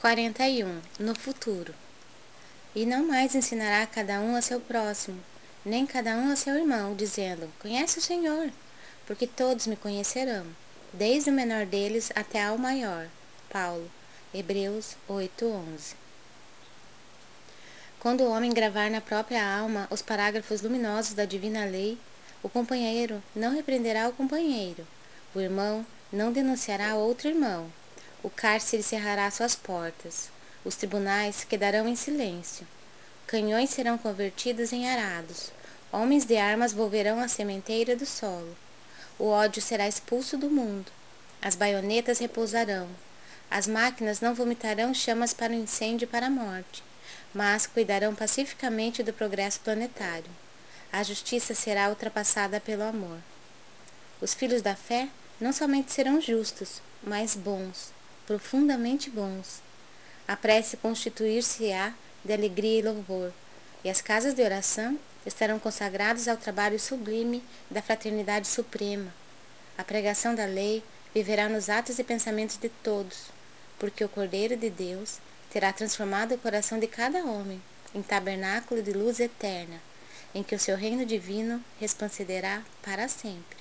41. No futuro. E não mais ensinará cada um a seu próximo, nem cada um a seu irmão, dizendo: Conhece o Senhor, porque todos me conhecerão, desde o menor deles até ao maior. Paulo, Hebreus 8:11. Quando o homem gravar na própria alma os parágrafos luminosos da divina lei, o companheiro não repreenderá o companheiro, o irmão não denunciará outro irmão, o cárcere cerrará suas portas. Os tribunais quedarão em silêncio. Canhões serão convertidos em arados. Homens de armas volverão à sementeira do solo. O ódio será expulso do mundo. As baionetas repousarão. As máquinas não vomitarão chamas para o incêndio e para a morte, mas cuidarão pacificamente do progresso planetário. A justiça será ultrapassada pelo amor. Os filhos da fé não somente serão justos, mas bons, profundamente bons. A prece constituir-se-á de alegria e louvor, e as casas de oração estarão consagradas ao trabalho sublime da fraternidade suprema. A pregação da lei viverá nos atos e pensamentos de todos, porque o Cordeiro de Deus terá transformado o coração de cada homem em tabernáculo de luz eterna, em que o seu reino divino resplandecerá para sempre.